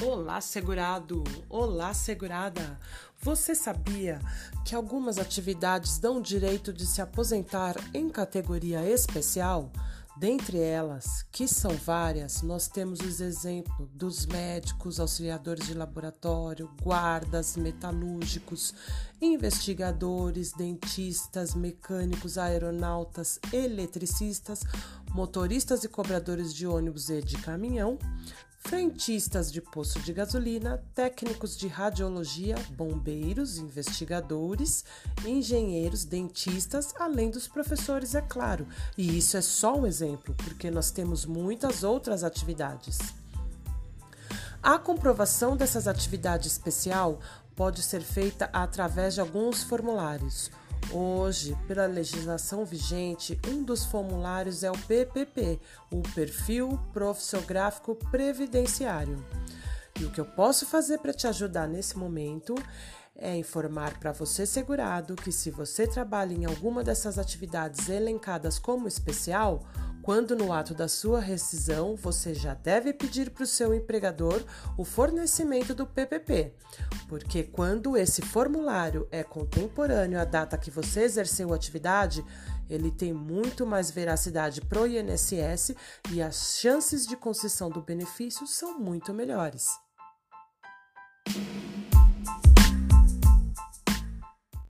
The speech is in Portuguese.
Olá, segurado! Olá, segurada! Você sabia que algumas atividades dão direito de se aposentar em categoria especial? Dentre elas, que são várias, nós temos os exemplos dos médicos, auxiliadores de laboratório, guardas, metalúrgicos, investigadores, dentistas, mecânicos, aeronautas, eletricistas, motoristas e cobradores de ônibus e de caminhão, frentistas de posto de gasolina, técnicos de radiologia, bombeiros, investigadores, engenheiros, dentistas, além dos professores, é claro. E isso é só um exemplo, porque nós temos muitas outras atividades. A comprovação dessas atividades especial pode ser feita através de alguns formulários. Hoje, pela legislação vigente, um dos formulários é o PPP, o Perfil Profissiográfico Previdenciário. E o que eu posso fazer para te ajudar nesse momento é informar para você segurado que se você trabalha em alguma dessas atividades elencadas como especial, quando no ato da sua rescisão, você já deve pedir para o seu empregador o fornecimento do PPP, porque quando esse formulário é contemporâneo à data que você exerceu a atividade, ele tem muito mais veracidade para o INSS e as chances de concessão do benefício são muito melhores.